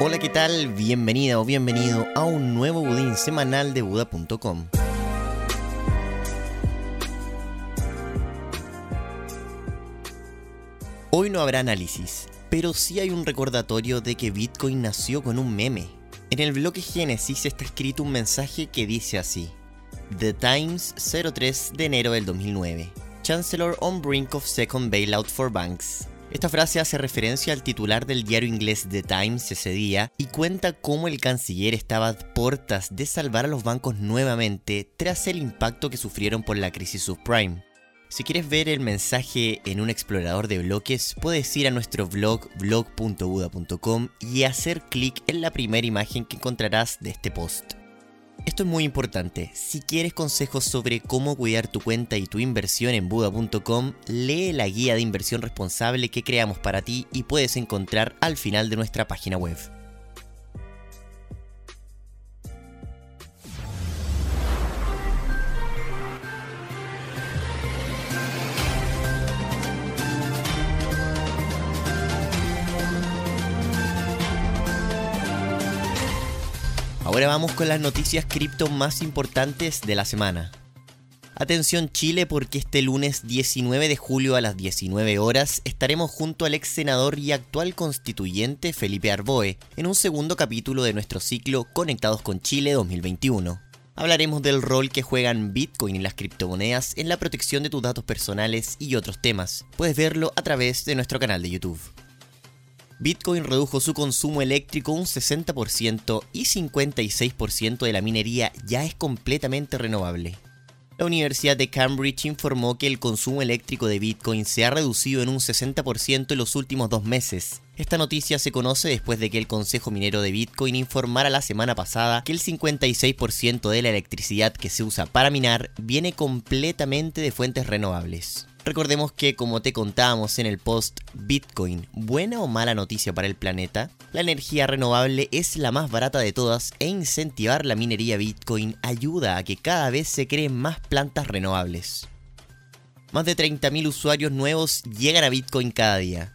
Hola, ¿qué tal? Bienvenida o bienvenido a un nuevo budín semanal de Buda.com. Hoy no habrá análisis, pero sí hay un recordatorio de que Bitcoin nació con un meme. En el bloque Génesis está escrito un mensaje que dice así: The Times 03 de enero del 2009. Chancellor on brink of second bailout for banks. Esta frase hace referencia al titular del diario inglés The Times ese día y cuenta cómo el canciller estaba a puertas de salvar a los bancos nuevamente tras el impacto que sufrieron por la crisis subprime. Si quieres ver el mensaje en un explorador de bloques, puedes ir a nuestro blog blog.buda.com y hacer clic en la primera imagen que encontrarás de este post. Esto es muy importante. Si quieres consejos sobre cómo cuidar tu cuenta y tu inversión en Buda.com, lee la guía de inversión responsable que creamos para ti y puedes encontrar al final de nuestra página web. Ahora vamos con las noticias cripto más importantes de la semana. Atención Chile porque este lunes 19 de julio a las 19 horas estaremos junto al ex senador y actual constituyente Felipe Arboe en un segundo capítulo de nuestro ciclo Conectados con Chile 2021. Hablaremos del rol que juegan Bitcoin y las criptomonedas en la protección de tus datos personales y otros temas. Puedes verlo a través de nuestro canal de YouTube. Bitcoin redujo su consumo eléctrico un 60% y 56% de la minería ya es completamente renovable. La Universidad de Cambridge informó que el consumo eléctrico de Bitcoin se ha reducido en un 60% en los últimos dos meses. Esta noticia se conoce después de que el Consejo Minero de Bitcoin informara la semana pasada que el 56% de la electricidad que se usa para minar viene completamente de fuentes renovables. Recordemos que como te contábamos en el post Bitcoin, buena o mala noticia para el planeta, la energía renovable es la más barata de todas e incentivar la minería Bitcoin ayuda a que cada vez se creen más plantas renovables. Más de 30.000 usuarios nuevos llegan a Bitcoin cada día.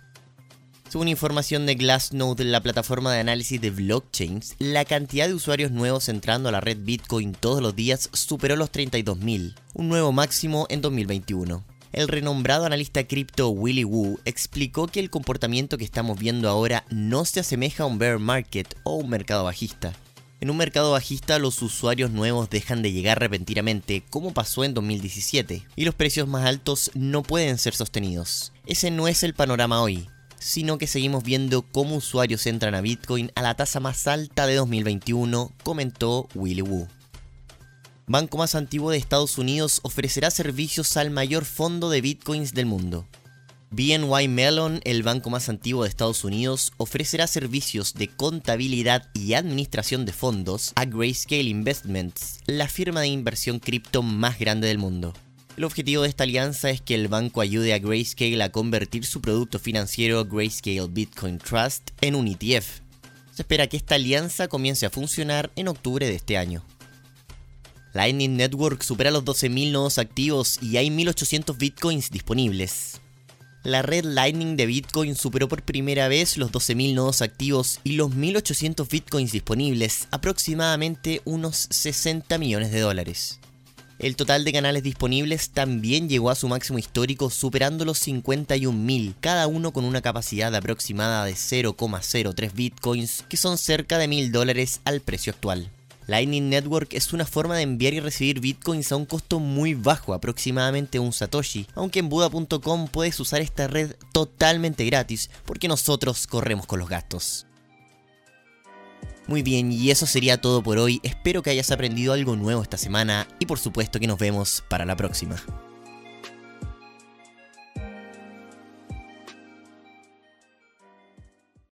Según información de Glassnode, la plataforma de análisis de blockchains, la cantidad de usuarios nuevos entrando a la red Bitcoin todos los días superó los 32.000, un nuevo máximo en 2021 el renombrado analista cripto Willy Woo explicó que el comportamiento que estamos viendo ahora no se asemeja a un bear market o un mercado bajista. En un mercado bajista los usuarios nuevos dejan de llegar repentinamente, como pasó en 2017, y los precios más altos no pueden ser sostenidos. Ese no es el panorama hoy, sino que seguimos viendo cómo usuarios entran a Bitcoin a la tasa más alta de 2021, comentó Willy Woo banco más antiguo de Estados Unidos, ofrecerá servicios al mayor fondo de bitcoins del mundo. BNY Mellon, el banco más antiguo de Estados Unidos, ofrecerá servicios de contabilidad y administración de fondos a Grayscale Investments, la firma de inversión cripto más grande del mundo. El objetivo de esta alianza es que el banco ayude a Grayscale a convertir su producto financiero Grayscale Bitcoin Trust en un ETF. Se espera que esta alianza comience a funcionar en octubre de este año. Lightning Network supera los 12.000 nodos activos y hay 1.800 bitcoins disponibles. La red Lightning de Bitcoin superó por primera vez los 12.000 nodos activos y los 1.800 bitcoins disponibles, aproximadamente unos 60 millones de dólares. El total de canales disponibles también llegó a su máximo histórico superando los 51.000, cada uno con una capacidad aproximada de 0,03 bitcoins, que son cerca de 1.000 dólares al precio actual. Lightning Network es una forma de enviar y recibir bitcoins a un costo muy bajo, aproximadamente un satoshi, aunque en Buda.com puedes usar esta red totalmente gratis porque nosotros corremos con los gastos. Muy bien, y eso sería todo por hoy, espero que hayas aprendido algo nuevo esta semana y por supuesto que nos vemos para la próxima.